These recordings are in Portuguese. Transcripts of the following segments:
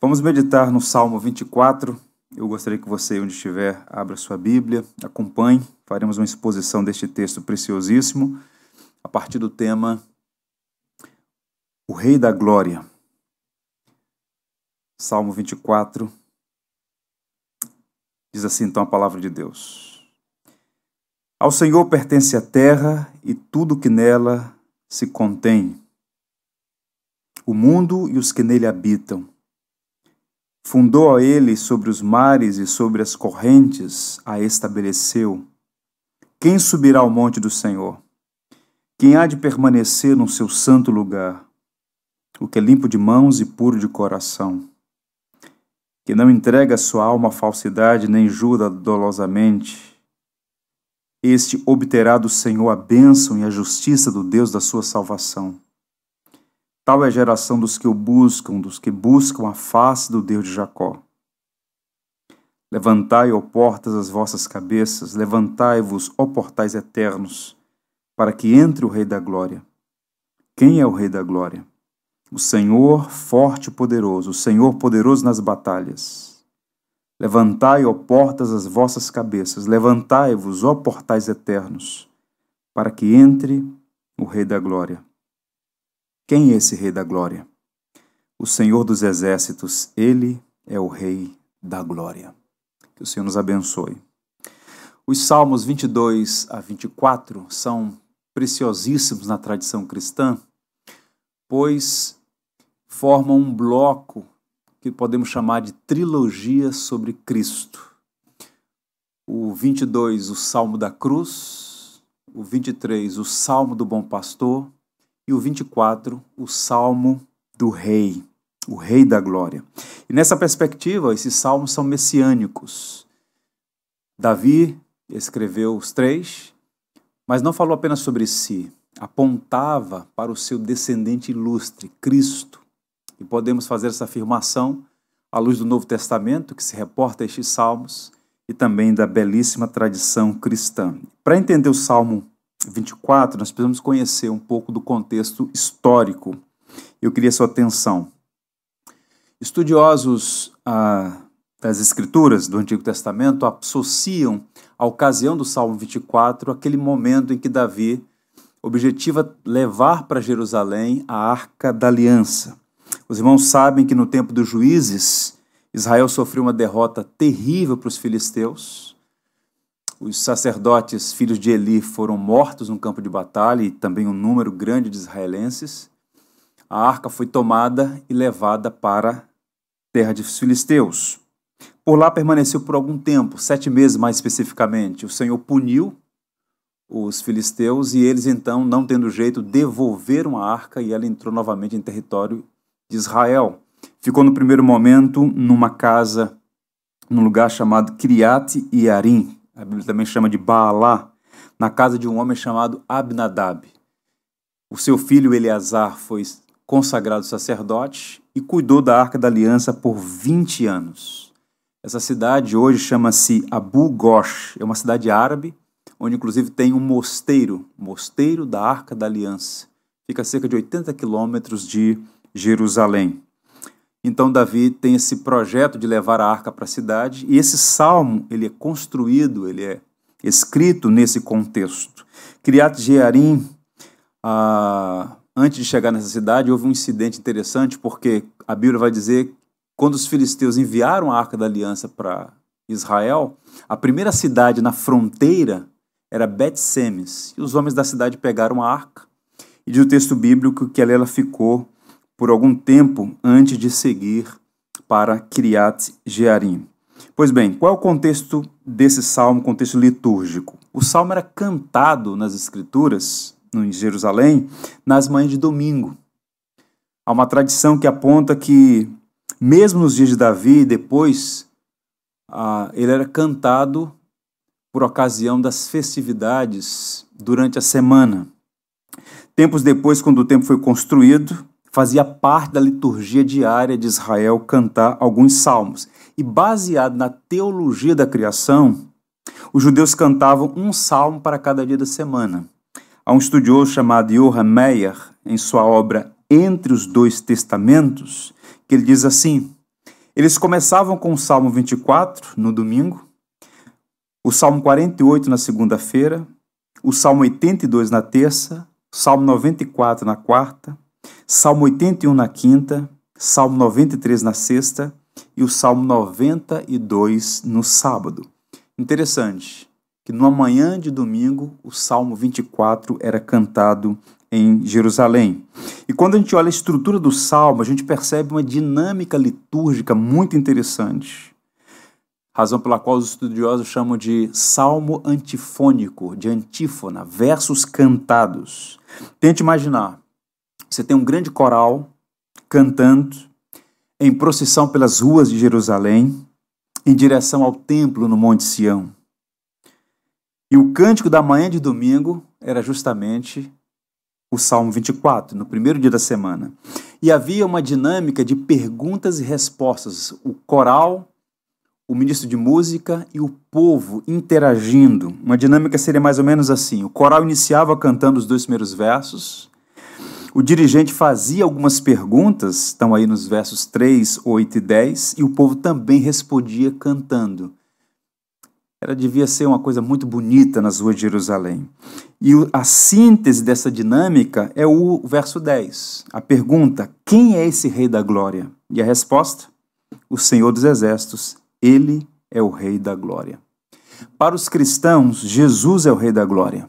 Vamos meditar no Salmo 24. Eu gostaria que você, onde estiver, abra sua Bíblia, acompanhe. Faremos uma exposição deste texto preciosíssimo a partir do tema O Rei da Glória. Salmo 24. Diz assim então a palavra de Deus. Ao Senhor pertence a terra e tudo que nela se contém, o mundo e os que nele habitam Fundou a ele sobre os mares e sobre as correntes, a estabeleceu. Quem subirá ao monte do Senhor? Quem há de permanecer no seu santo lugar? O que é limpo de mãos e puro de coração. Que não entrega sua alma à falsidade, nem jura dolosamente. Este obterá do Senhor a bênção e a justiça do Deus da sua salvação. Tal é a geração dos que o buscam, dos que buscam a face do Deus de Jacó. Levantai, ó portas, as vossas cabeças, levantai-vos, ó portais eternos, para que entre o Rei da Glória. Quem é o Rei da Glória? O Senhor forte e poderoso, o Senhor poderoso nas batalhas. Levantai, ó portas, as vossas cabeças, levantai-vos, ó portais eternos, para que entre o Rei da Glória. Quem é esse Rei da Glória? O Senhor dos Exércitos, ele é o Rei da Glória. Que o Senhor nos abençoe. Os Salmos 22 a 24 são preciosíssimos na tradição cristã, pois formam um bloco que podemos chamar de trilogia sobre Cristo. O 22, o Salmo da Cruz, o 23, o Salmo do Bom Pastor, e o 24, o Salmo do Rei, o Rei da Glória. E nessa perspectiva, esses salmos são messiânicos. Davi escreveu os três, mas não falou apenas sobre si, apontava para o seu descendente ilustre, Cristo. E podemos fazer essa afirmação à luz do Novo Testamento, que se reporta a estes salmos, e também da belíssima tradição cristã. Para entender o Salmo 24, nós precisamos conhecer um pouco do contexto histórico. Eu queria sua atenção. Estudiosos ah, das Escrituras do Antigo Testamento associam a ocasião do Salmo 24 aquele momento em que Davi objetiva levar para Jerusalém a Arca da Aliança. Os irmãos sabem que no tempo dos juízes, Israel sofreu uma derrota terrível para os filisteus os sacerdotes filhos de Eli foram mortos no campo de batalha e também um número grande de israelenses. A arca foi tomada e levada para a terra de filisteus. Por lá permaneceu por algum tempo, sete meses mais especificamente. O Senhor puniu os filisteus e eles então, não tendo jeito, devolveram a arca e ela entrou novamente em território de Israel. Ficou no primeiro momento numa casa, num lugar chamado Criate Yarim, a Bíblia também chama de Baalá, na casa de um homem chamado Abnadab. O seu filho Eleazar foi consagrado sacerdote e cuidou da Arca da Aliança por 20 anos. Essa cidade hoje chama-se Abu Ghosh, é uma cidade árabe, onde inclusive tem um mosteiro, Mosteiro da Arca da Aliança. Fica a cerca de 80 quilômetros de Jerusalém. Então Davi tem esse projeto de levar a arca para a cidade e esse salmo ele é construído, ele é escrito nesse contexto. Criat Jearim, ah, antes de chegar nessa cidade, houve um incidente interessante porque a Bíblia vai dizer quando os filisteus enviaram a arca da aliança para Israel, a primeira cidade na fronteira era Bet-Semes. E os homens da cidade pegaram a arca e diz o texto bíblico que ela ficou por algum tempo antes de seguir para Criat Jearim. Pois bem, qual é o contexto desse salmo, contexto litúrgico? O salmo era cantado nas escrituras, em Jerusalém, nas manhãs de domingo. Há uma tradição que aponta que, mesmo nos dias de Davi, depois, ah, ele era cantado por ocasião das festividades durante a semana. Tempos depois, quando o templo foi construído, fazia parte da liturgia diária de Israel cantar alguns salmos. E baseado na teologia da criação, os judeus cantavam um salmo para cada dia da semana. Há um estudioso chamado Johann Meyer, em sua obra Entre os Dois Testamentos, que ele diz assim: Eles começavam com o Salmo 24 no domingo, o Salmo 48 na segunda-feira, o Salmo 82 na terça, o Salmo 94 na quarta, Salmo 81 na quinta, Salmo 93 na sexta e o Salmo 92 no sábado. Interessante que numa manhã de domingo o Salmo 24 era cantado em Jerusalém. E quando a gente olha a estrutura do salmo, a gente percebe uma dinâmica litúrgica muito interessante. Razão pela qual os estudiosos chamam de salmo antifônico, de antífona, versos cantados. Tente imaginar: você tem um grande coral cantando em procissão pelas ruas de Jerusalém, em direção ao templo no Monte Sião. E o cântico da manhã de domingo era justamente o Salmo 24, no primeiro dia da semana. E havia uma dinâmica de perguntas e respostas. O coral, o ministro de música e o povo interagindo. Uma dinâmica seria mais ou menos assim: o coral iniciava cantando os dois primeiros versos, o dirigente fazia algumas perguntas, estão aí nos versos 3, 8 e 10, e o povo também respondia cantando. Ela devia ser uma coisa muito bonita nas ruas de Jerusalém. E a síntese dessa dinâmica é o verso 10. A pergunta: quem é esse Rei da Glória? E a resposta: o Senhor dos Exércitos. Ele é o Rei da Glória. Para os cristãos, Jesus é o Rei da Glória.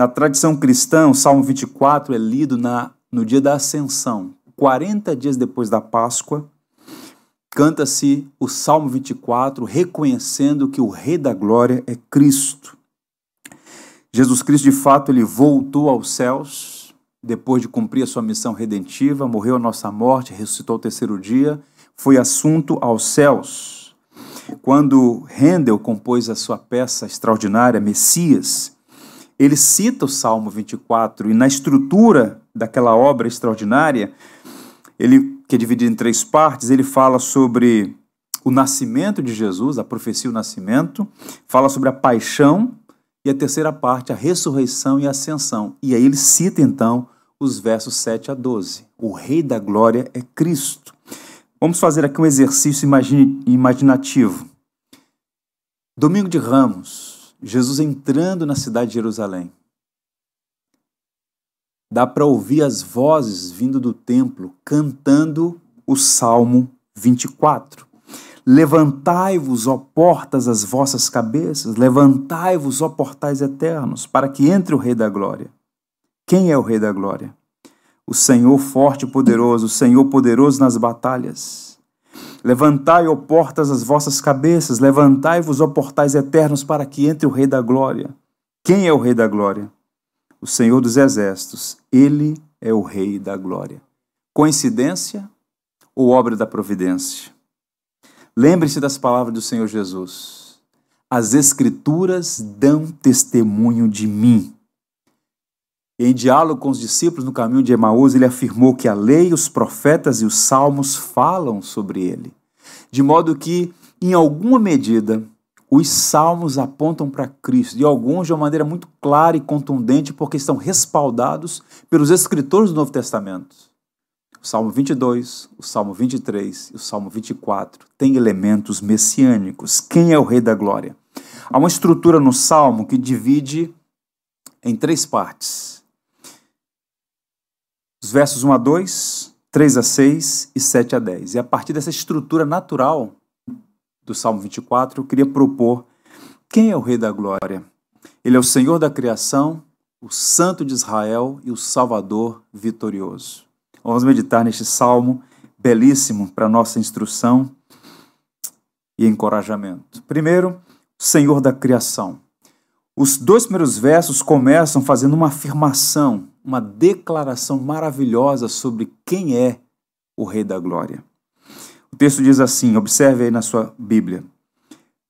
Na tradição cristã, o Salmo 24 é lido na, no dia da Ascensão, 40 dias depois da Páscoa, canta-se o Salmo 24, reconhecendo que o Rei da Glória é Cristo. Jesus Cristo, de fato, ele voltou aos céus depois de cumprir a sua missão redentiva, morreu a nossa morte, ressuscitou ao terceiro dia, foi assunto aos céus. Quando Handel compôs a sua peça extraordinária, Messias, ele cita o Salmo 24 e na estrutura daquela obra extraordinária, ele que é dividido em três partes, ele fala sobre o nascimento de Jesus, a profecia o nascimento, fala sobre a paixão e a terceira parte, a ressurreição e a ascensão. E aí ele cita então os versos 7 a 12. O Rei da Glória é Cristo. Vamos fazer aqui um exercício imaginativo. Domingo de Ramos, Jesus entrando na cidade de Jerusalém. Dá para ouvir as vozes vindo do templo cantando o Salmo 24. Levantai-vos, ó portas, as vossas cabeças, levantai-vos, ó portais eternos, para que entre o Rei da Glória. Quem é o Rei da Glória? O Senhor forte e poderoso, o Senhor poderoso nas batalhas. Levantai, ó portas, as vossas cabeças, levantai-vos, ó portais eternos, para que entre o Rei da Glória. Quem é o Rei da Glória? o Senhor dos Exércitos, ele é o Rei da Glória. Coincidência ou obra da providência? Lembre-se das palavras do Senhor Jesus. As Escrituras dão testemunho de mim. Em diálogo com os discípulos no caminho de Emaús, ele afirmou que a lei, os profetas e os salmos falam sobre ele, de modo que, em alguma medida, os salmos apontam para Cristo, e alguns de uma maneira muito clara e contundente, porque estão respaldados pelos escritores do Novo Testamento. O Salmo 22, o Salmo 23 e o Salmo 24 têm elementos messiânicos. Quem é o Rei da Glória? Há uma estrutura no Salmo que divide em três partes. Os versos 1 a 2, 3 a 6 e 7 a 10. E a partir dessa estrutura natural, do Salmo 24, eu queria propor quem é o Rei da Glória. Ele é o Senhor da criação, o Santo de Israel e o Salvador vitorioso. Vamos meditar neste salmo belíssimo para nossa instrução e encorajamento. Primeiro, Senhor da criação. Os dois primeiros versos começam fazendo uma afirmação, uma declaração maravilhosa sobre quem é o Rei da Glória. O texto diz assim: observe aí na sua Bíblia.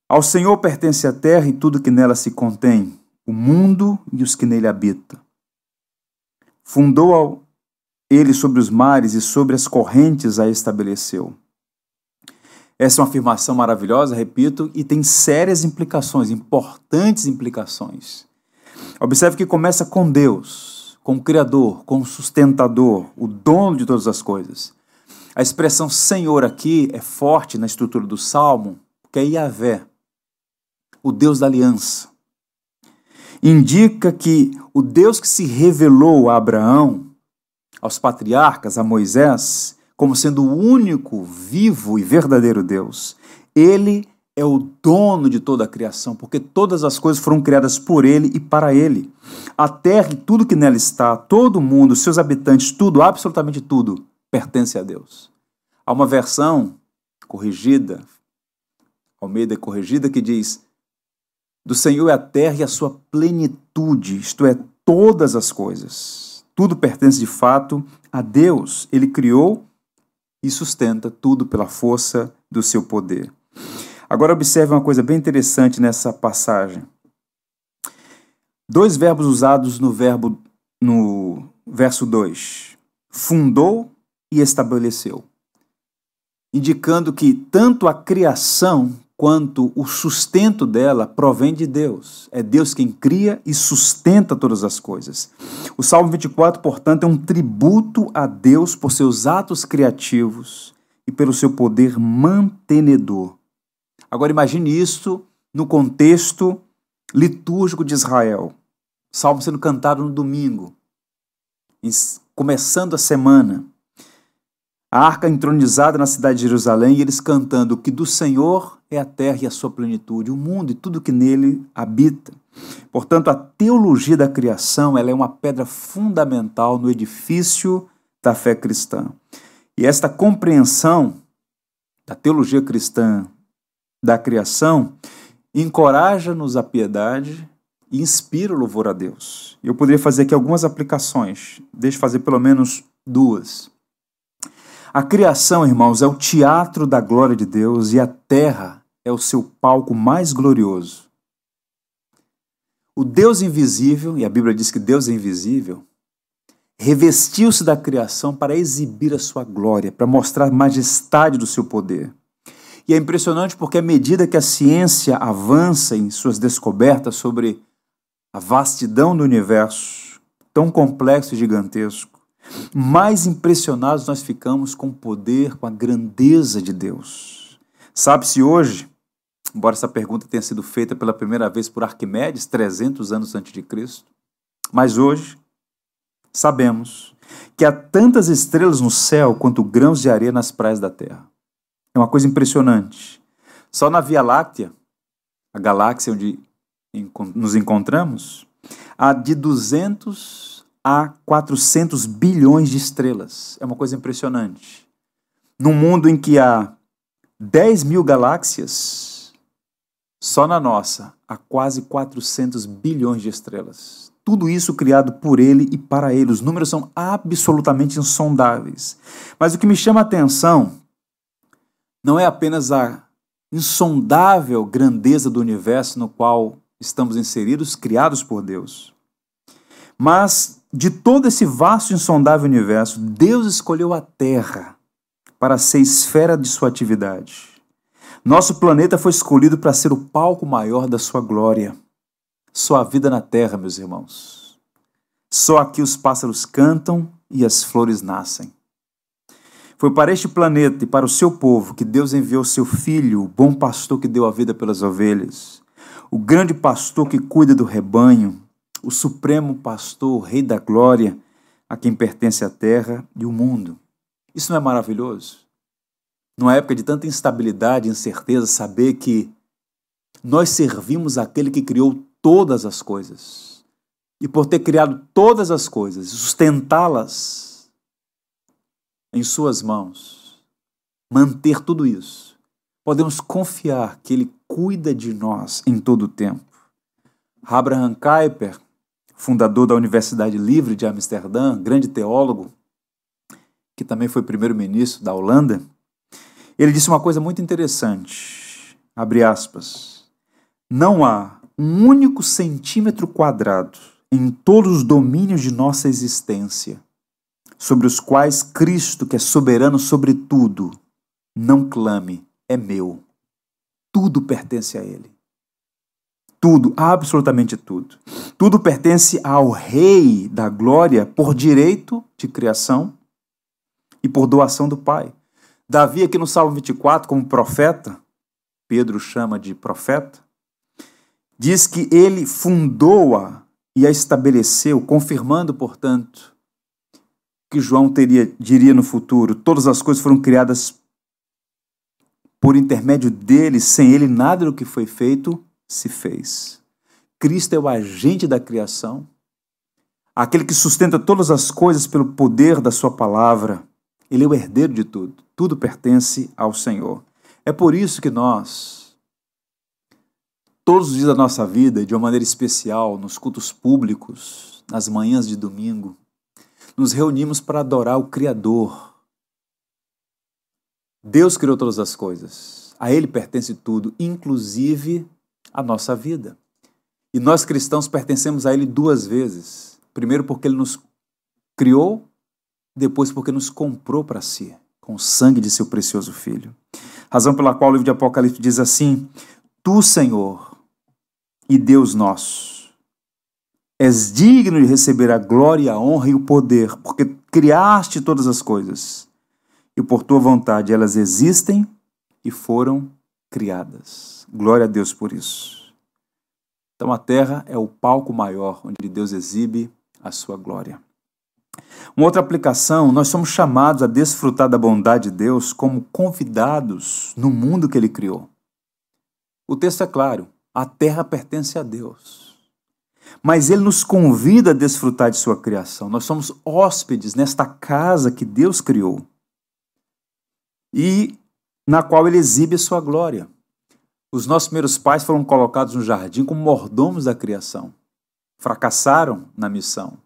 Ao Senhor pertence a terra e tudo que nela se contém, o mundo e os que nele habitam. Fundou ele sobre os mares e sobre as correntes a estabeleceu. Essa é uma afirmação maravilhosa, repito, e tem sérias implicações, importantes implicações. Observe que começa com Deus, com o Criador, com o sustentador, o dono de todas as coisas. A expressão Senhor aqui é forte na estrutura do salmo, porque é Yahvé, o Deus da aliança. Indica que o Deus que se revelou a Abraão, aos patriarcas, a Moisés, como sendo o único vivo e verdadeiro Deus, ele é o dono de toda a criação, porque todas as coisas foram criadas por ele e para ele. A terra e tudo que nela está, todo mundo, seus habitantes, tudo, absolutamente tudo, pertence a Deus. Há uma versão corrigida, Almeida corrigida, que diz: Do Senhor é a terra e a sua plenitude, isto é, todas as coisas. Tudo pertence de fato a Deus. Ele criou e sustenta tudo pela força do seu poder. Agora observe uma coisa bem interessante nessa passagem. Dois verbos usados no verbo no verso 2. Fundou e estabeleceu. Indicando que tanto a criação quanto o sustento dela provém de Deus. É Deus quem cria e sustenta todas as coisas. O Salmo 24, portanto, é um tributo a Deus por seus atos criativos e pelo seu poder mantenedor. Agora imagine isso no contexto litúrgico de Israel. Salmo sendo cantado no domingo, começando a semana. A arca entronizada na cidade de Jerusalém e eles cantando que do Senhor é a terra e a sua plenitude, o mundo e tudo que nele habita. Portanto, a teologia da criação ela é uma pedra fundamental no edifício da fé cristã. E esta compreensão da teologia cristã da criação encoraja-nos a piedade e inspira o louvor a Deus. Eu poderia fazer aqui algumas aplicações, deixe fazer pelo menos duas. A criação, irmãos, é o teatro da glória de Deus e a terra é o seu palco mais glorioso. O Deus invisível, e a Bíblia diz que Deus é invisível, revestiu-se da criação para exibir a sua glória, para mostrar a majestade do seu poder. E é impressionante porque, à medida que a ciência avança em suas descobertas sobre a vastidão do universo, tão complexo e gigantesco, mais impressionados nós ficamos com o poder, com a grandeza de Deus. Sabe-se hoje, embora essa pergunta tenha sido feita pela primeira vez por Arquimedes, 300 anos antes de Cristo, mas hoje sabemos que há tantas estrelas no céu quanto grãos de areia nas praias da terra. É uma coisa impressionante. Só na Via Láctea, a galáxia onde nos encontramos, há de 200 a 400 bilhões de estrelas. É uma coisa impressionante. Num mundo em que há 10 mil galáxias, só na nossa há quase 400 bilhões de estrelas. Tudo isso criado por ele e para ele. Os números são absolutamente insondáveis. Mas o que me chama a atenção não é apenas a insondável grandeza do universo no qual estamos inseridos, criados por Deus, mas de todo esse vasto e insondável universo, Deus escolheu a Terra para ser esfera de sua atividade. Nosso planeta foi escolhido para ser o palco maior da sua glória. Sua vida na Terra, meus irmãos. Só aqui os pássaros cantam e as flores nascem. Foi para este planeta e para o seu povo que Deus enviou seu filho, o bom pastor que deu a vida pelas ovelhas, o grande pastor que cuida do rebanho, o supremo pastor, o rei da glória, a quem pertence a terra e o mundo. Isso não é maravilhoso? Numa época de tanta instabilidade e incerteza, saber que nós servimos aquele que criou todas as coisas. E por ter criado todas as coisas, sustentá-las em Suas mãos, manter tudo isso, podemos confiar que Ele cuida de nós em todo o tempo. Abraham Kuyper, fundador da Universidade Livre de Amsterdã, grande teólogo, que também foi primeiro-ministro da Holanda, ele disse uma coisa muito interessante. Abre aspas. Não há um único centímetro quadrado em todos os domínios de nossa existência sobre os quais Cristo, que é soberano sobre tudo, não clame, é meu. Tudo pertence a Ele. Tudo, absolutamente tudo. Tudo pertence ao Rei da Glória por direito de criação e por doação do Pai. Davi, aqui no Salmo 24, como profeta, Pedro chama de profeta, diz que ele fundou-a e a estabeleceu, confirmando, portanto, que João teria, diria no futuro: todas as coisas foram criadas por intermédio dele, sem ele nada do que foi feito se fez. Cristo é o agente da criação, aquele que sustenta todas as coisas pelo poder da sua palavra. Ele é o herdeiro de tudo. Tudo pertence ao Senhor. É por isso que nós, todos os dias da nossa vida, de uma maneira especial, nos cultos públicos, nas manhãs de domingo, nos reunimos para adorar o Criador. Deus criou todas as coisas. A Ele pertence tudo, inclusive a nossa vida. E nós cristãos pertencemos a Ele duas vezes. Primeiro, porque Ele nos criou, depois, porque nos comprou para si, com o sangue de seu precioso Filho. Razão pela qual o livro de Apocalipse diz assim: Tu, Senhor, e Deus nosso, és digno de receber a glória, a honra e o poder, porque criaste todas as coisas, e por tua vontade elas existem e foram criadas. Glória a Deus por isso. Então a terra é o palco maior onde Deus exibe a sua glória. Uma outra aplicação, nós somos chamados a desfrutar da bondade de Deus como convidados no mundo que ele criou. O texto é claro: a terra pertence a Deus. Mas ele nos convida a desfrutar de sua criação. Nós somos hóspedes nesta casa que Deus criou e na qual ele exibe a sua glória. Os nossos primeiros pais foram colocados no jardim como mordomos da criação. Fracassaram na missão.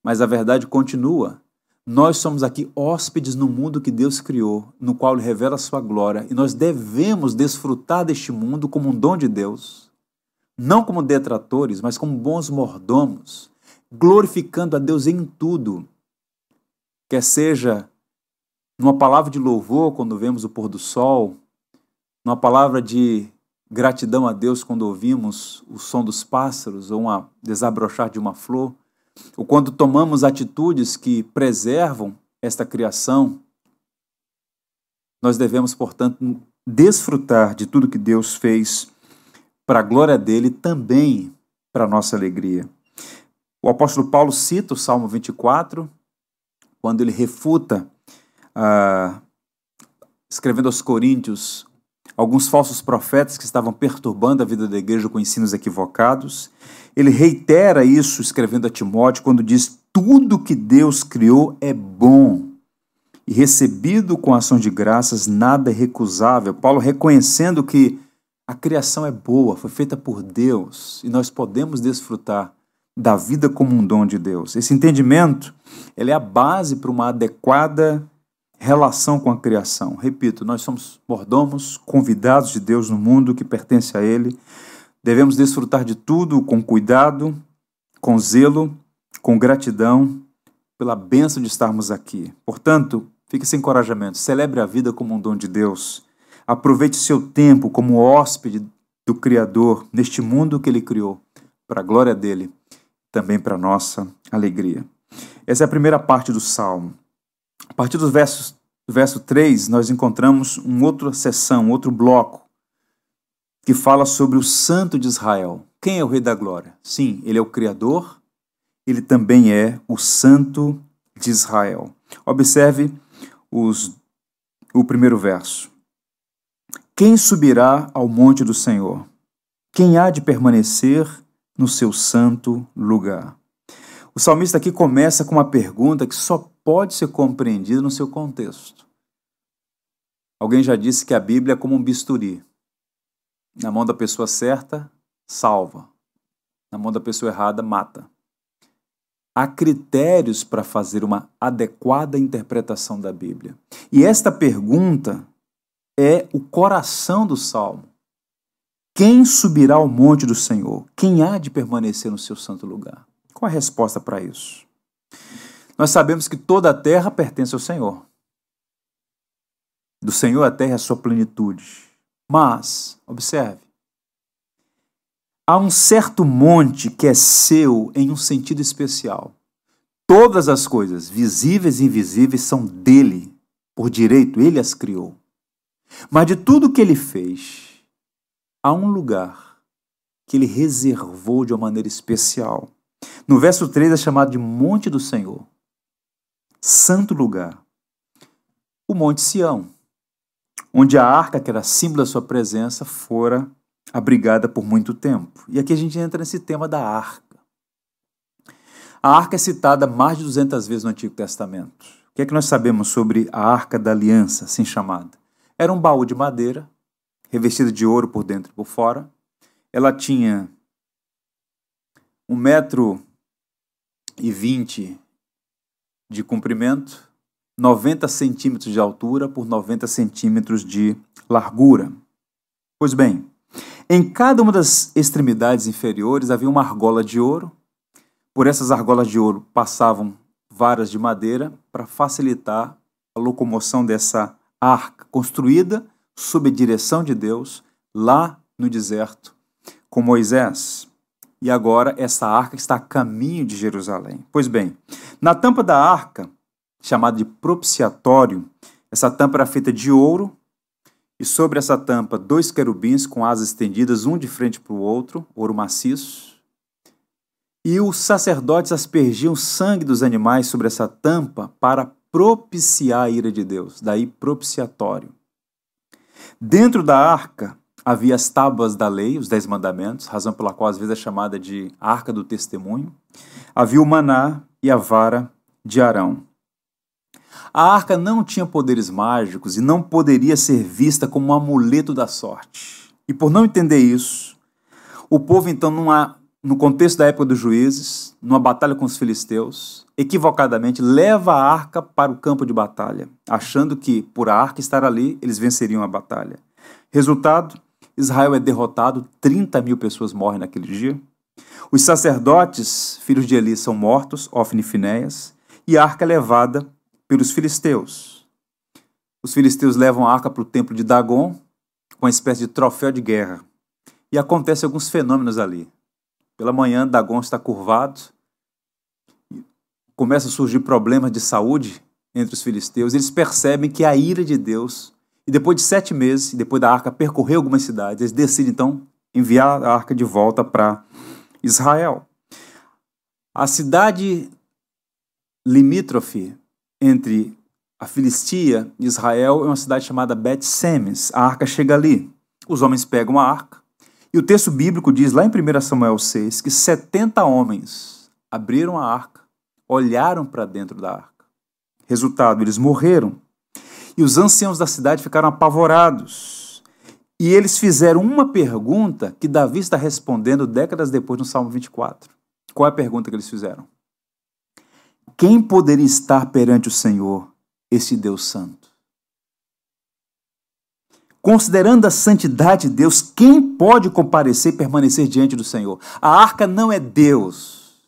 Mas a verdade continua. Nós somos aqui hóspedes no mundo que Deus criou, no qual Ele revela a sua glória, e nós devemos desfrutar deste mundo como um dom de Deus, não como detratores, mas como bons mordomos, glorificando a Deus em tudo, quer seja numa palavra de louvor quando vemos o pôr do sol, numa palavra de gratidão a Deus quando ouvimos o som dos pássaros ou uma desabrochar de uma flor, ou quando tomamos atitudes que preservam esta criação, nós devemos, portanto, desfrutar de tudo que Deus fez para a glória dele também para a nossa alegria. O apóstolo Paulo cita o Salmo 24, quando ele refuta, ah, escrevendo aos Coríntios, alguns falsos profetas que estavam perturbando a vida da igreja com ensinos equivocados. Ele reitera isso escrevendo a Timóteo quando diz: Tudo que Deus criou é bom e recebido com ação de graças, nada é recusável. Paulo reconhecendo que a criação é boa, foi feita por Deus e nós podemos desfrutar da vida como um dom de Deus. Esse entendimento ele é a base para uma adequada relação com a criação. Repito, nós somos mordomos, convidados de Deus no mundo que pertence a Ele. Devemos desfrutar de tudo com cuidado, com zelo, com gratidão pela benção de estarmos aqui. Portanto, fique sem encorajamento, celebre a vida como um dom de Deus. Aproveite seu tempo como hóspede do Criador neste mundo que Ele criou, para a glória dele, também para a nossa alegria. Essa é a primeira parte do salmo. A partir dos versos, verso 3, nós encontramos uma outra seção, outro bloco, que fala sobre o Santo de Israel. Quem é o Rei da Glória? Sim, ele é o Criador, ele também é o Santo de Israel. Observe os, o primeiro verso. Quem subirá ao monte do Senhor? Quem há de permanecer no seu santo lugar? O salmista aqui começa com uma pergunta que só pode ser compreendida no seu contexto. Alguém já disse que a Bíblia é como um bisturi. Na mão da pessoa certa, salva. Na mão da pessoa errada, mata. Há critérios para fazer uma adequada interpretação da Bíblia. E esta pergunta é o coração do salmo. Quem subirá ao monte do Senhor? Quem há de permanecer no seu santo lugar? Qual a resposta para isso? Nós sabemos que toda a terra pertence ao Senhor. Do Senhor a terra é a sua plenitude. Mas, observe, há um certo monte que é seu em um sentido especial. Todas as coisas, visíveis e invisíveis, são dele. por direito, ele as criou. Mas de tudo que ele fez, há um lugar que ele reservou de uma maneira especial. No verso 3 é chamado de Monte do Senhor, santo lugar. O Monte Sião, onde a arca, que era símbolo da sua presença, fora abrigada por muito tempo. E aqui a gente entra nesse tema da arca. A arca é citada mais de 200 vezes no Antigo Testamento. O que é que nós sabemos sobre a arca da aliança, assim chamada? Era um baú de madeira, revestido de ouro por dentro e por fora. Ela tinha um metro e vinte de comprimento, 90 centímetros de altura por 90 centímetros de largura. Pois bem, em cada uma das extremidades inferiores havia uma argola de ouro. Por essas argolas de ouro passavam varas de madeira para facilitar a locomoção dessa arca, construída sob a direção de Deus lá no deserto com Moisés. E agora essa arca está a caminho de Jerusalém. Pois bem, na tampa da arca, chamada de propiciatório, essa tampa era feita de ouro, e sobre essa tampa dois querubins com asas estendidas, um de frente para o outro, ouro maciço. E os sacerdotes aspergiam sangue dos animais sobre essa tampa para propiciar a ira de Deus, daí propiciatório. Dentro da arca havia as tábuas da lei, os dez mandamentos, razão pela qual às vezes é chamada de arca do testemunho. Havia o maná e a vara de Arão. A arca não tinha poderes mágicos e não poderia ser vista como um amuleto da sorte. E por não entender isso, o povo então, numa, no contexto da época dos juízes, numa batalha com os filisteus, equivocadamente leva a arca para o campo de batalha, achando que por a arca estar ali eles venceriam a batalha. Resultado: Israel é derrotado, 30 mil pessoas morrem naquele dia. Os sacerdotes, filhos de Eli, são mortos, Ofni e Finéias, e a arca é levada pelos filisteus. Os filisteus levam a arca para o templo de Dagon, com uma espécie de troféu de guerra. E acontecem alguns fenômenos ali. Pela manhã, Dagon está curvado, começam a surgir problemas de saúde entre os filisteus. Eles percebem que a ira de Deus, e depois de sete meses, depois da arca percorrer algumas cidades, eles decidem então enviar a arca de volta para Israel. A cidade limítrofe entre a Filistia e Israel é uma cidade chamada Bet-Semes. A arca chega ali. Os homens pegam a arca. E o texto bíblico diz lá em 1 Samuel 6 que 70 homens abriram a arca, olharam para dentro da arca. Resultado, eles morreram. E os anciãos da cidade ficaram apavorados. E eles fizeram uma pergunta que Davi está respondendo décadas depois no Salmo 24. Qual é a pergunta que eles fizeram? Quem poderia estar perante o Senhor, esse Deus Santo? Considerando a santidade de Deus, quem pode comparecer e permanecer diante do Senhor? A arca não é Deus,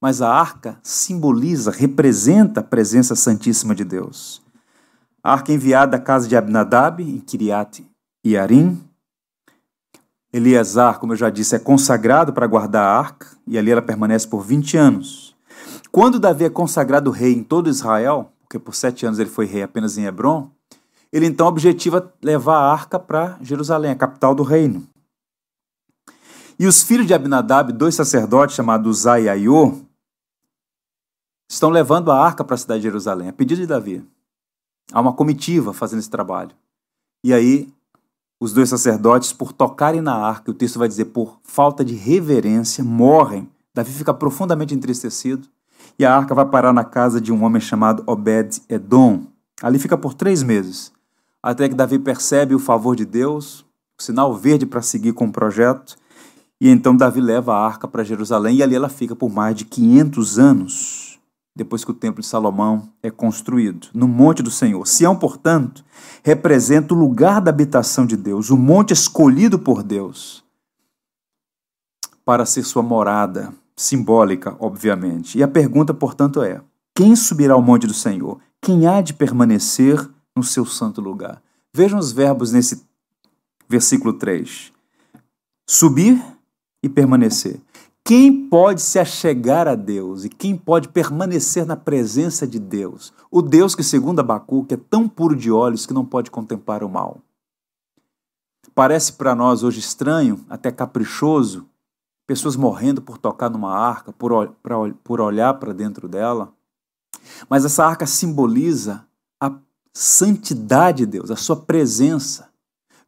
mas a arca simboliza, representa a presença santíssima de Deus. A arca enviada à casa de Abinadab, em Kiriat e Arim. Eleazar, como eu já disse, é consagrado para guardar a arca, e ali ela permanece por 20 anos. Quando Davi é consagrado rei em todo Israel, porque por sete anos ele foi rei apenas em Hebron, ele então objetiva levar a arca para Jerusalém, a capital do reino. E os filhos de Abinadab, dois sacerdotes chamados Uzai e Aiô, estão levando a arca para a cidade de Jerusalém, a pedido de Davi. Há uma comitiva fazendo esse trabalho. E aí, os dois sacerdotes, por tocarem na arca, o texto vai dizer, por falta de reverência, morrem. Davi fica profundamente entristecido e a arca vai parar na casa de um homem chamado Obed-Edom. Ali fica por três meses, até que Davi percebe o favor de Deus, o sinal verde para seguir com o projeto, e então Davi leva a arca para Jerusalém e ali ela fica por mais de 500 anos, depois que o templo de Salomão é construído, no monte do Senhor. Sião, portanto, representa o lugar da habitação de Deus, o monte escolhido por Deus para ser sua morada simbólica, obviamente. E a pergunta, portanto, é: quem subirá ao monte do Senhor? Quem há de permanecer no seu santo lugar? Vejam os verbos nesse versículo 3. Subir e permanecer. Quem pode se achegar a Deus e quem pode permanecer na presença de Deus? O Deus que, segundo Abacuque, é tão puro de olhos que não pode contemplar o mal. Parece para nós hoje estranho, até caprichoso, pessoas morrendo por tocar numa arca, por, pra, por olhar para dentro dela. Mas essa arca simboliza a santidade de Deus, a sua presença.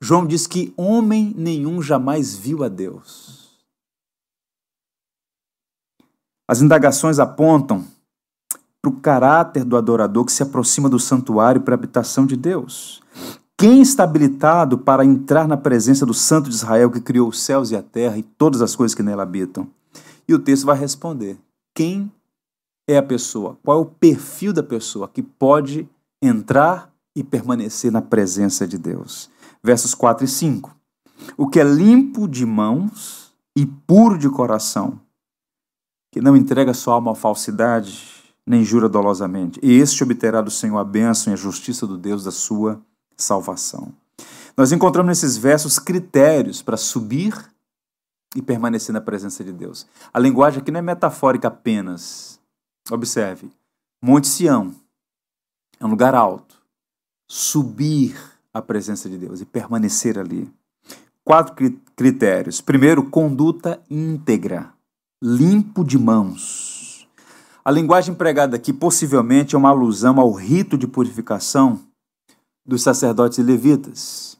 João diz que homem nenhum jamais viu a Deus. As indagações apontam para o caráter do adorador que se aproxima do santuário para a habitação de Deus. Quem está habilitado para entrar na presença do Santo de Israel que criou os céus e a terra e todas as coisas que nela habitam? E o texto vai responder: quem é a pessoa? Qual é o perfil da pessoa que pode entrar e permanecer na presença de Deus? Versos 4 e 5. O que é limpo de mãos e puro de coração que não entrega sua alma à falsidade, nem jura dolosamente. E este obterá do Senhor a bênção e a justiça do Deus da sua salvação. Nós encontramos nesses versos critérios para subir e permanecer na presença de Deus. A linguagem aqui não é metafórica apenas. Observe: Monte Sião é um lugar alto. Subir à presença de Deus e permanecer ali. Quatro critérios. Primeiro, conduta íntegra limpo de mãos. A linguagem empregada aqui possivelmente é uma alusão ao rito de purificação dos sacerdotes e levitas.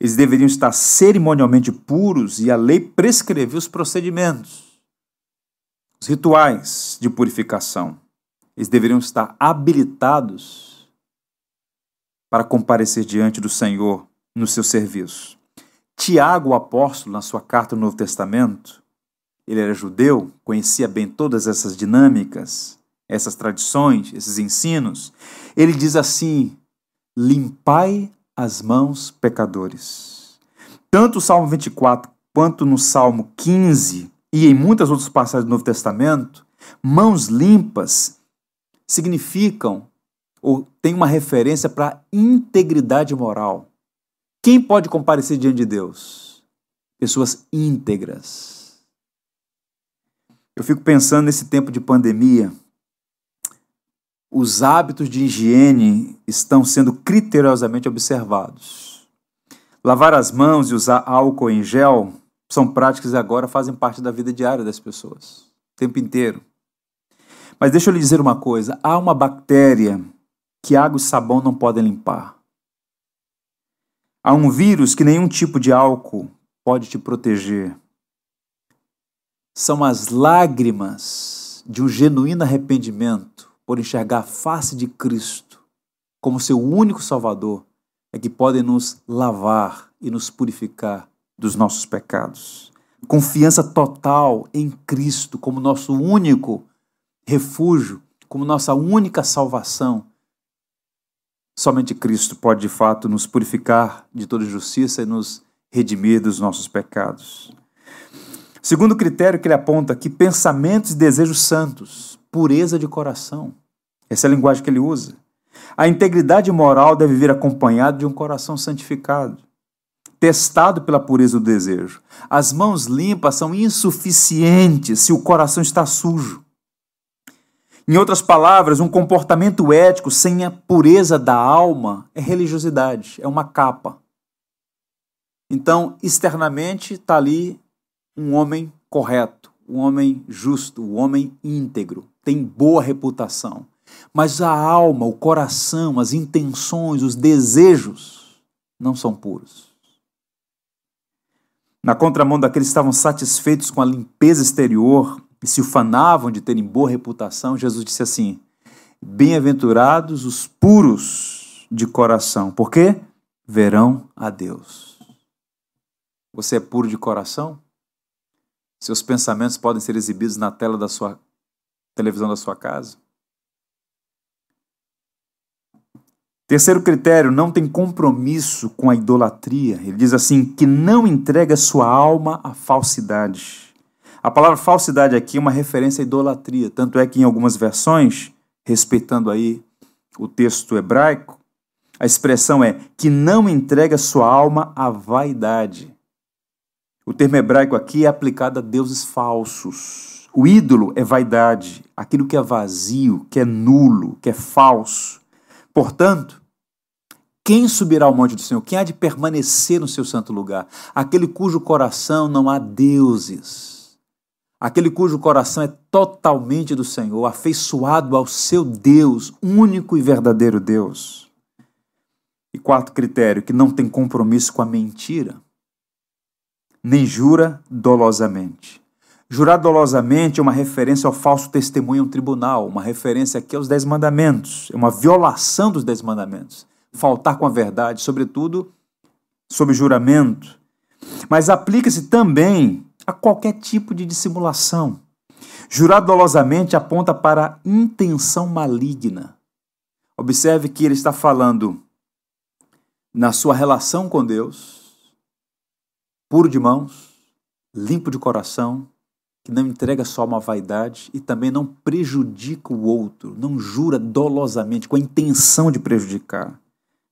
Eles deveriam estar cerimonialmente puros e a lei prescrevia os procedimentos, os rituais de purificação. Eles deveriam estar habilitados para comparecer diante do Senhor no seu serviço. Tiago, o apóstolo, na sua carta no Novo Testamento, ele era judeu, conhecia bem todas essas dinâmicas, essas tradições, esses ensinos. Ele diz assim: limpai as mãos, pecadores. Tanto o Salmo 24 quanto no Salmo 15 e em muitas outras passagens do Novo Testamento, mãos limpas significam ou tem uma referência para integridade moral. Quem pode comparecer diante de Deus? Pessoas íntegras eu fico pensando nesse tempo de pandemia, os hábitos de higiene estão sendo criteriosamente observados. Lavar as mãos e usar álcool em gel são práticas que agora fazem parte da vida diária das pessoas, o tempo inteiro. Mas deixa eu lhe dizer uma coisa: há uma bactéria que água e sabão não podem limpar. Há um vírus que nenhum tipo de álcool pode te proteger são as lágrimas de um genuíno arrependimento por enxergar a face de Cristo como seu único Salvador é que podem nos lavar e nos purificar dos nossos pecados. Confiança total em Cristo como nosso único refúgio, como nossa única salvação. Somente Cristo pode de fato nos purificar de toda injustiça e nos redimir dos nossos pecados. Segundo critério que ele aponta aqui, pensamentos e desejos santos, pureza de coração. Essa é a linguagem que ele usa. A integridade moral deve vir acompanhada de um coração santificado, testado pela pureza do desejo. As mãos limpas são insuficientes se o coração está sujo. Em outras palavras, um comportamento ético sem a pureza da alma é religiosidade, é uma capa. Então, externamente está ali um homem correto, um homem justo, um homem íntegro, tem boa reputação. Mas a alma, o coração, as intenções, os desejos não são puros. Na contramão daqueles que estavam satisfeitos com a limpeza exterior e se ufanavam de terem boa reputação, Jesus disse assim: Bem-aventurados os puros de coração, porque verão a Deus. Você é puro de coração? Seus pensamentos podem ser exibidos na tela da sua televisão da sua casa. Terceiro critério, não tem compromisso com a idolatria. Ele diz assim: que não entrega sua alma à falsidade. A palavra falsidade aqui é uma referência à idolatria, tanto é que em algumas versões, respeitando aí o texto hebraico, a expressão é que não entrega sua alma à vaidade. O termo hebraico aqui é aplicado a deuses falsos. O ídolo é vaidade, aquilo que é vazio, que é nulo, que é falso. Portanto, quem subirá ao monte do Senhor? Quem há de permanecer no seu santo lugar? Aquele cujo coração não há deuses. Aquele cujo coração é totalmente do Senhor, afeiçoado ao seu Deus, único e verdadeiro Deus. E quarto critério, que não tem compromisso com a mentira, nem jura dolosamente. Jurar dolosamente é uma referência ao falso testemunho em um tribunal, uma referência aqui aos Dez Mandamentos, é uma violação dos Dez Mandamentos. Faltar com a verdade, sobretudo sob juramento. Mas aplica-se também a qualquer tipo de dissimulação. Jurar dolosamente aponta para intenção maligna. Observe que ele está falando na sua relação com Deus, puro de mãos, limpo de coração, que não entrega só uma vaidade e também não prejudica o outro, não jura dolosamente com a intenção de prejudicar,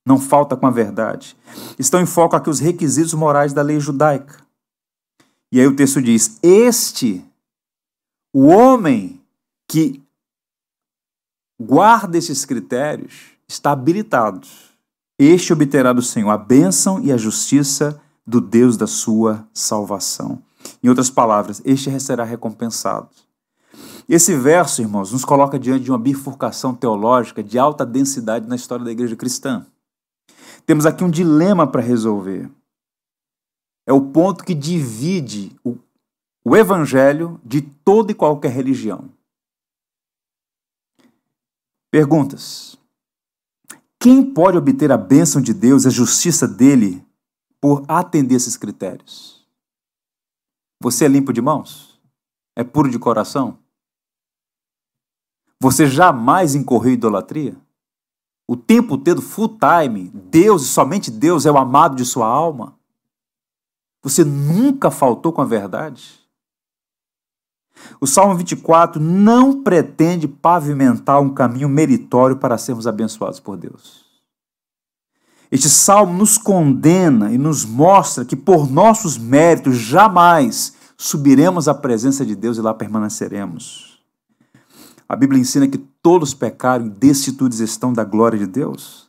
não falta com a verdade. Estão em foco aqui os requisitos morais da lei judaica. E aí o texto diz: Este, o homem que guarda esses critérios, está habilitado este obterá do Senhor a bênção e a justiça do Deus da sua salvação. Em outras palavras, este será recompensado. Esse verso, irmãos, nos coloca diante de uma bifurcação teológica de alta densidade na história da igreja cristã. Temos aqui um dilema para resolver. É o ponto que divide o, o evangelho de toda e qualquer religião. Perguntas. Quem pode obter a bênção de Deus, a justiça dele, por atender esses critérios? Você é limpo de mãos? É puro de coração? Você jamais incorreu em idolatria? O tempo todo, full time, Deus e somente Deus é o amado de sua alma? Você nunca faltou com a verdade? O Salmo 24 não pretende pavimentar um caminho meritório para sermos abençoados por Deus. Este salmo nos condena e nos mostra que por nossos méritos jamais subiremos à presença de Deus e lá permaneceremos. A Bíblia ensina que todos pecaram e destituídos estão da glória de Deus.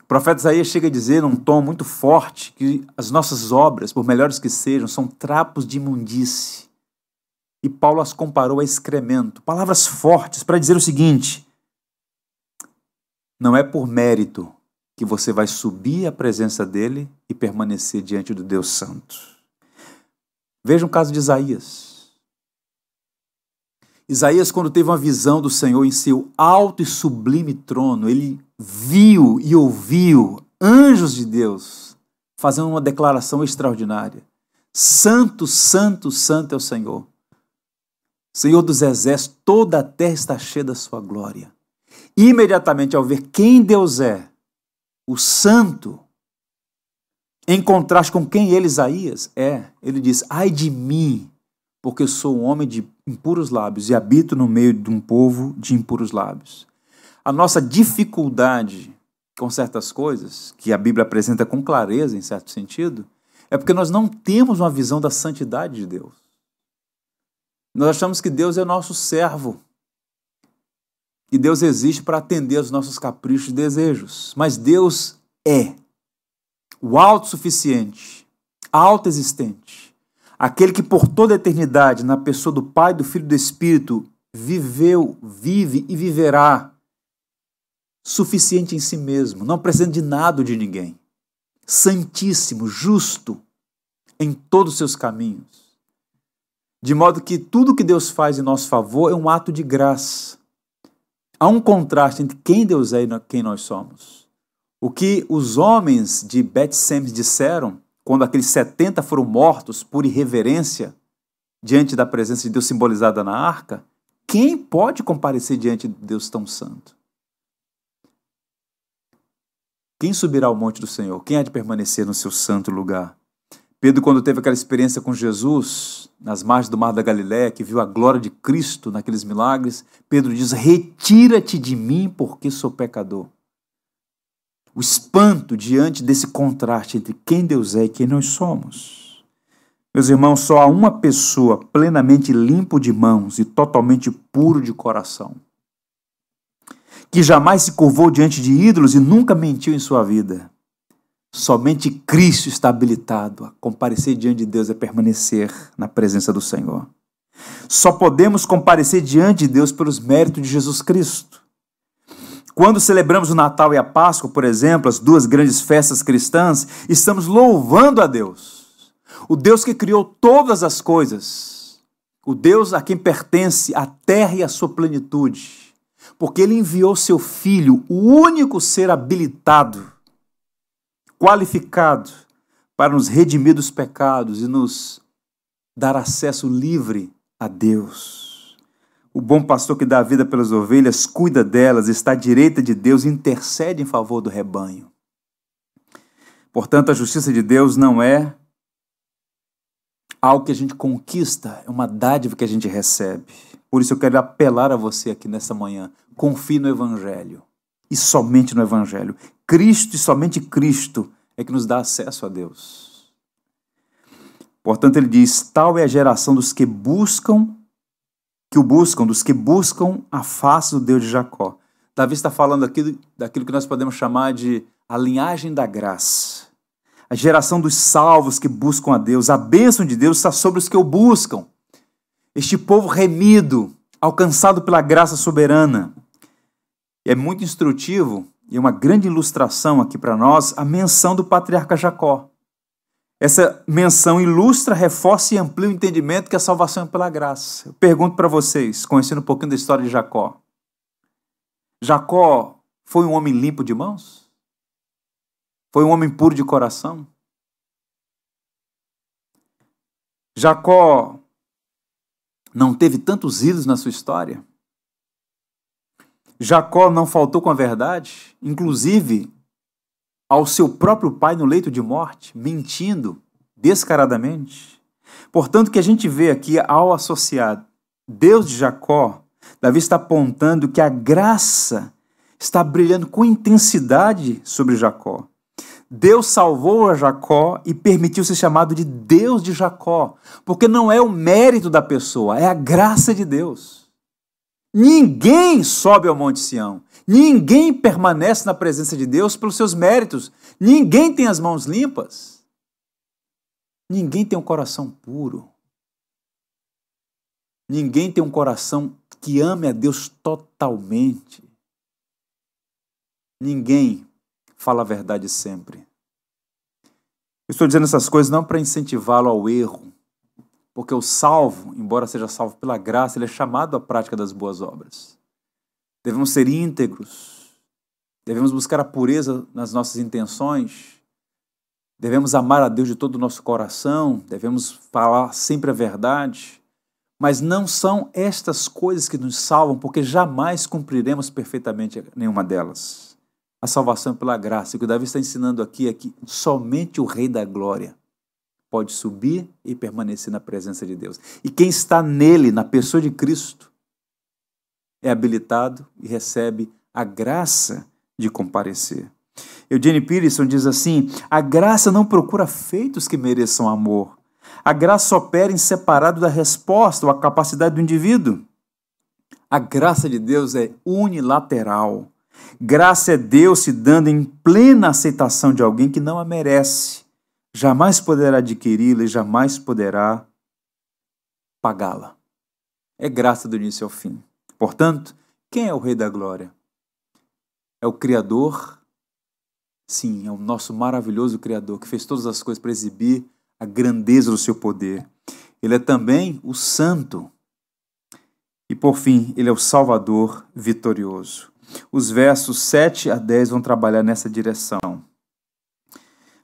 O profeta Isaías chega a dizer, num tom muito forte, que as nossas obras, por melhores que sejam, são trapos de imundície e Paulo as comparou a excremento. Palavras fortes para dizer o seguinte: não é por mérito que você vai subir à presença dele e permanecer diante do Deus Santo. Veja o caso de Isaías. Isaías, quando teve uma visão do Senhor em seu alto e sublime trono, ele viu e ouviu anjos de Deus fazendo uma declaração extraordinária: Santo, Santo, Santo é o Senhor. Senhor dos exércitos, toda a terra está cheia da sua glória. Imediatamente ao ver quem Deus é, o santo, em contraste com quem ele, Isaías, é, ele diz: Ai de mim, porque eu sou um homem de impuros lábios e habito no meio de um povo de impuros lábios. A nossa dificuldade com certas coisas, que a Bíblia apresenta com clareza, em certo sentido, é porque nós não temos uma visão da santidade de Deus. Nós achamos que Deus é nosso servo. E Deus existe para atender aos nossos caprichos e desejos. Mas Deus é o autossuficiente, autoexistente, aquele que por toda a eternidade, na pessoa do Pai, do Filho e do Espírito, viveu, vive e viverá suficiente em si mesmo, não precisa de nada de ninguém. Santíssimo, justo em todos os seus caminhos de modo que tudo que Deus faz em nosso favor é um ato de graça. Há um contraste entre quem Deus é e quem nós somos. O que os homens de Bet-Semes disseram quando aqueles 70 foram mortos por irreverência diante da presença de Deus simbolizada na arca, quem pode comparecer diante de Deus tão santo? Quem subirá ao monte do Senhor? Quem há de permanecer no seu santo lugar? Pedro, quando teve aquela experiência com Jesus, nas margens do Mar da Galiléia, que viu a glória de Cristo naqueles milagres, Pedro diz: Retira-te de mim, porque sou pecador. O espanto diante desse contraste entre quem Deus é e quem nós somos. Meus irmãos, só há uma pessoa plenamente limpo de mãos e totalmente puro de coração, que jamais se curvou diante de ídolos e nunca mentiu em sua vida. Somente Cristo está habilitado a comparecer diante de Deus e a permanecer na presença do Senhor. Só podemos comparecer diante de Deus pelos méritos de Jesus Cristo. Quando celebramos o Natal e a Páscoa, por exemplo, as duas grandes festas cristãs, estamos louvando a Deus. O Deus que criou todas as coisas. O Deus a quem pertence a terra e a sua plenitude. Porque ele enviou seu filho, o único ser habilitado, qualificado para nos redimir dos pecados e nos dar acesso livre a Deus. O bom pastor que dá a vida pelas ovelhas, cuida delas, está à direita de Deus intercede em favor do rebanho. Portanto, a justiça de Deus não é algo que a gente conquista, é uma dádiva que a gente recebe. Por isso eu quero apelar a você aqui nessa manhã. Confie no Evangelho e somente no Evangelho. Cristo e somente Cristo é que nos dá acesso a Deus. Portanto, ele diz: tal é a geração dos que buscam, que o buscam, dos que buscam a face do Deus de Jacó. Davi está falando aqui daquilo que nós podemos chamar de a linhagem da graça. A geração dos salvos que buscam a Deus. A bênção de Deus está sobre os que o buscam. Este povo remido, alcançado pela graça soberana. É muito instrutivo e uma grande ilustração aqui para nós a menção do patriarca Jacó. Essa menção ilustra, reforça e amplia o entendimento que a salvação é pela graça. Eu pergunto para vocês, conhecendo um pouquinho da história de Jacó. Jacó foi um homem limpo de mãos? Foi um homem puro de coração? Jacó não teve tantos ídolos na sua história? Jacó não faltou com a verdade? Inclusive, ao seu próprio pai no leito de morte, mentindo descaradamente. Portanto, o que a gente vê aqui ao associar Deus de Jacó, Davi está apontando que a graça está brilhando com intensidade sobre Jacó. Deus salvou a Jacó e permitiu ser chamado de Deus de Jacó, porque não é o mérito da pessoa, é a graça de Deus. Ninguém sobe ao Monte Sião. Ninguém permanece na presença de Deus pelos seus méritos. Ninguém tem as mãos limpas. Ninguém tem um coração puro. Ninguém tem um coração que ame a Deus totalmente. Ninguém fala a verdade sempre. Eu estou dizendo essas coisas não para incentivá-lo ao erro, porque o salvo, embora seja salvo pela graça, ele é chamado à prática das boas obras. Devemos ser íntegros. Devemos buscar a pureza nas nossas intenções. Devemos amar a Deus de todo o nosso coração. Devemos falar sempre a verdade. Mas não são estas coisas que nos salvam, porque jamais cumpriremos perfeitamente nenhuma delas. A salvação é pela graça. O que o Davi está ensinando aqui é que somente o Rei da Glória pode subir e permanecer na presença de Deus. E quem está nele, na pessoa de Cristo, é habilitado e recebe a graça de comparecer. Eugene Peterson diz assim: a graça não procura feitos que mereçam amor. A graça opera em separado da resposta ou a capacidade do indivíduo. A graça de Deus é unilateral. Graça é Deus se dando em plena aceitação de alguém que não a merece. Jamais poderá adquiri-la e jamais poderá pagá-la. É graça do início ao fim. Portanto, quem é o Rei da Glória? É o Criador? Sim, é o nosso maravilhoso Criador que fez todas as coisas para exibir a grandeza do seu poder. Ele é também o Santo. E por fim, ele é o Salvador vitorioso. Os versos 7 a 10 vão trabalhar nessa direção.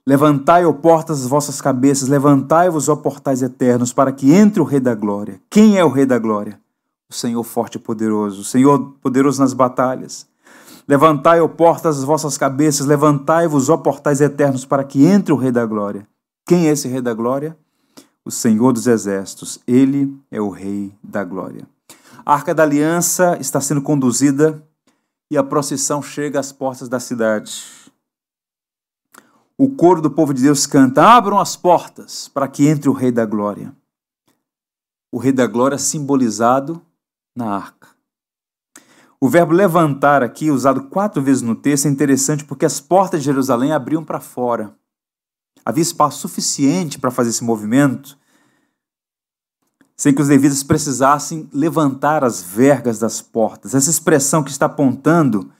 Levantai, ó portas, as vossas cabeças, levantai-vos, ó portais eternos, para que entre o Rei da Glória. Quem é o Rei da Glória? o Senhor forte e poderoso, o Senhor poderoso nas batalhas. Levantai, ó portas, as vossas cabeças, levantai-vos, ó portais eternos, para que entre o Rei da Glória. Quem é esse Rei da Glória? O Senhor dos Exércitos. Ele é o Rei da Glória. A Arca da Aliança está sendo conduzida e a procissão chega às portas da cidade. O coro do povo de Deus canta: Abram as portas para que entre o Rei da Glória. O Rei da Glória simbolizado na arca. O verbo levantar aqui, usado quatro vezes no texto, é interessante porque as portas de Jerusalém abriam para fora. Havia espaço suficiente para fazer esse movimento, sem que os levitas precisassem levantar as vergas das portas. Essa expressão que está apontando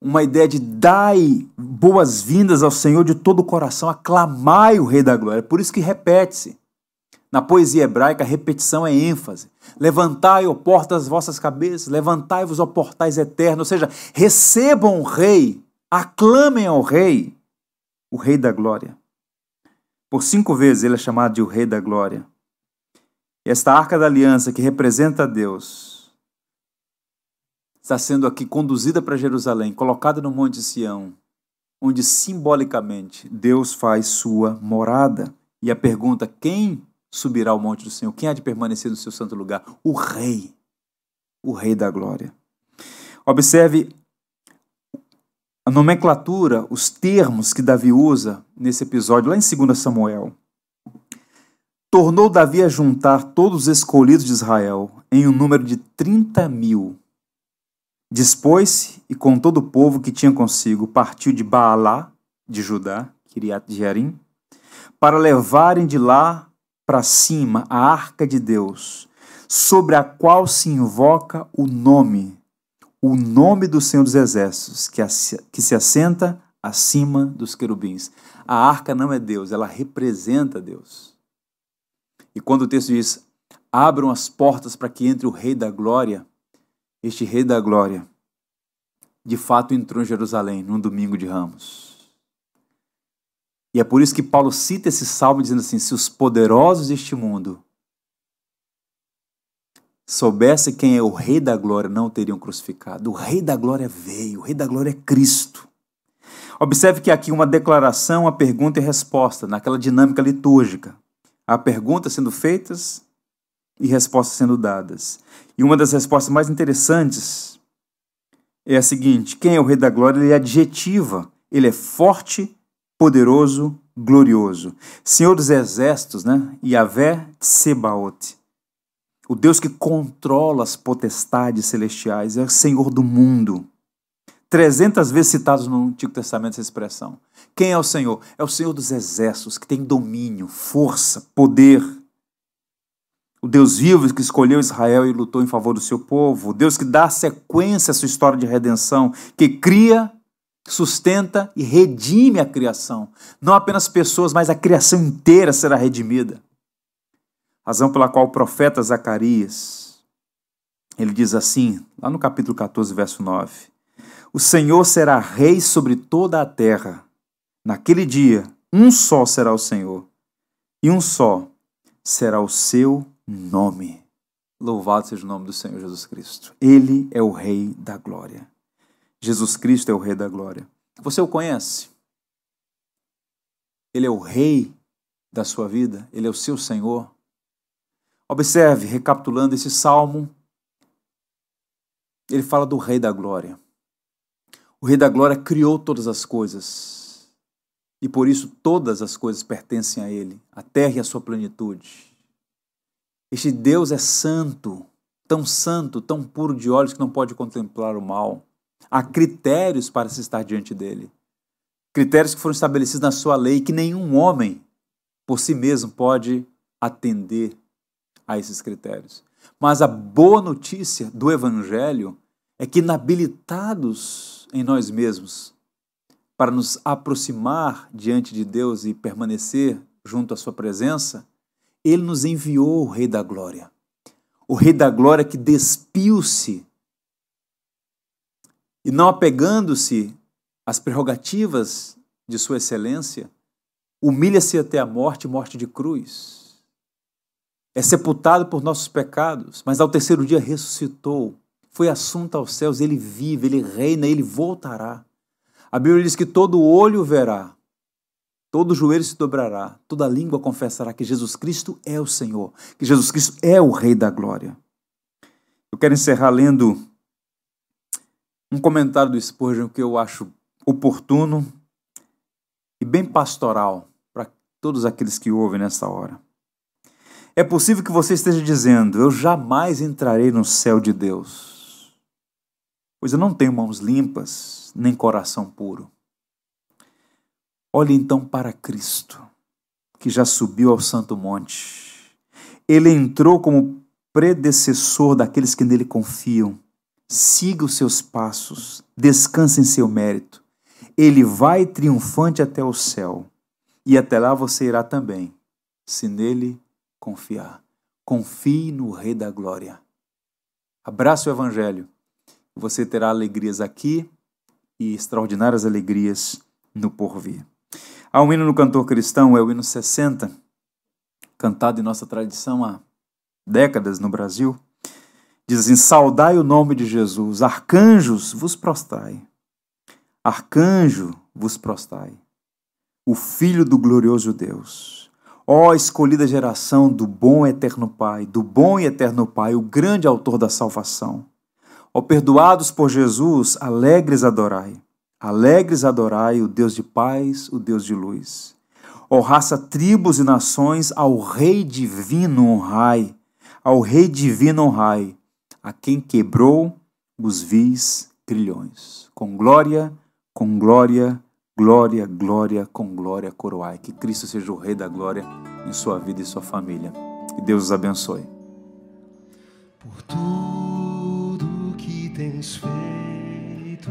uma ideia de dai boas-vindas ao Senhor de todo o coração, aclamai o Rei da Glória. Por isso que repete-se. Na poesia hebraica, repetição é ênfase. Levantai, ó portas, as vossas cabeças, levantai-vos, ó portais eternos. Ou seja, recebam o Rei, aclamem ao Rei, o Rei da Glória. Por cinco vezes ele é chamado de o Rei da Glória. Esta arca da aliança que representa a Deus está sendo aqui conduzida para Jerusalém, colocada no Monte Sião, onde simbolicamente Deus faz sua morada. E a pergunta: quem subirá ao monte do Senhor? Quem há de permanecer no seu santo lugar? O Rei, o Rei da Glória. Observe a nomenclatura, os termos que Davi usa nesse episódio, lá em 2 Samuel. Tornou Davi a juntar todos os escolhidos de Israel em um número de 30 mil. Dispôs-se e com todo o povo que tinha consigo partiu de Baalá, de Judá, Kiriat Jearim, para levarem de lá para cima a arca de Deus, sobre a qual se invoca o nome, o nome do Senhor dos Exércitos, que, que se assenta acima dos querubins. A arca não é Deus, ela representa Deus. E quando o texto diz: abram as portas para que entre o Rei da Glória, este Rei da Glória, de fato entrou em Jerusalém num domingo de ramos. E é por isso que Paulo cita esse salmo dizendo assim: se os poderosos deste mundo soubessem quem é o Rei da Glória, não teriam crucificado. O Rei da Glória veio, o Rei da Glória é Cristo. Observe que aqui uma declaração, uma pergunta e resposta, naquela dinâmica litúrgica. Há perguntas sendo feitas e respostas sendo dadas. E uma das respostas mais interessantes é a seguinte: quem é o Rei da Glória? Ele é adjetiva, ele é forte poderoso, glorioso. Senhor dos exércitos, né? Yahvé Sebaot. O Deus que controla as potestades celestiais, é o Senhor do mundo. Trezentas vezes citados no Antigo Testamento essa expressão. Quem é o Senhor? É o Senhor dos exércitos, que tem domínio, força, poder. O Deus vivo que escolheu Israel e lutou em favor do seu povo. O Deus que dá sequência à sua história de redenção, que cria sustenta e redime a criação. Não apenas pessoas, mas a criação inteira será redimida. Razão pela qual o profeta Zacarias, ele diz assim, lá no capítulo 14, verso 9: O Senhor será rei sobre toda a terra. Naquele dia, um só será o Senhor, e um só será o seu nome. Louvado seja o nome do Senhor Jesus Cristo. Ele é o Rei da glória. Jesus Cristo é o Rei da Glória. Você o conhece? Ele é o Rei da sua vida, ele é o seu Senhor. Observe, recapitulando esse salmo, ele fala do Rei da Glória. O Rei da Glória criou todas as coisas e por isso todas as coisas pertencem a Ele, a terra e a sua plenitude. Este Deus é santo, tão santo, tão puro de olhos que não pode contemplar o mal. Há critérios para se estar diante dele. Critérios que foram estabelecidos na sua lei que nenhum homem por si mesmo pode atender a esses critérios. Mas a boa notícia do Evangelho é que, inabilitados em nós mesmos para nos aproximar diante de Deus e permanecer junto à Sua presença, Ele nos enviou o Rei da Glória. O Rei da Glória que despiu-se e não apegando-se às prerrogativas de Sua Excelência, humilha-se até a morte morte de cruz. É sepultado por nossos pecados, mas ao terceiro dia ressuscitou. Foi assunto aos céus, ele vive, ele reina, ele voltará. A Bíblia diz que todo olho verá, todo joelho se dobrará, toda língua confessará que Jesus Cristo é o Senhor, que Jesus Cristo é o Rei da Glória. Eu quero encerrar lendo um comentário do Spurgeon que eu acho oportuno e bem pastoral para todos aqueles que ouvem nessa hora. É possível que você esteja dizendo: Eu jamais entrarei no céu de Deus, pois eu não tenho mãos limpas, nem coração puro. Olhe então para Cristo, que já subiu ao Santo Monte. Ele entrou como predecessor daqueles que nele confiam. Siga os seus passos, descanse em seu mérito. Ele vai triunfante até o céu, e até lá você irá também, se nele confiar. Confie no Rei da Glória. Abrace o Evangelho. Você terá alegrias aqui e extraordinárias alegrias no porvir. Há um hino no cantor cristão, é o hino 60, cantado em nossa tradição há décadas no Brasil. Diz assim: Saudai o nome de Jesus, arcanjos vos prostrai. Arcanjo vos prostai, o Filho do glorioso Deus. Ó escolhida geração do bom eterno Pai, do bom e eterno Pai, o grande autor da salvação. Ó perdoados por Jesus, alegres adorai. Alegres adorai o Deus de paz, o Deus de luz. Ó raça, tribos e nações, ao Rei divino honrai. Ao Rei divino honrai, a quem quebrou os vis grilhões. Com glória, com glória, Glória, glória, com glória coroai. Que Cristo seja o Rei da glória em sua vida e sua família. Que Deus os abençoe. Por tudo que tens feito,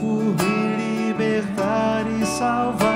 por me libertar e salvar,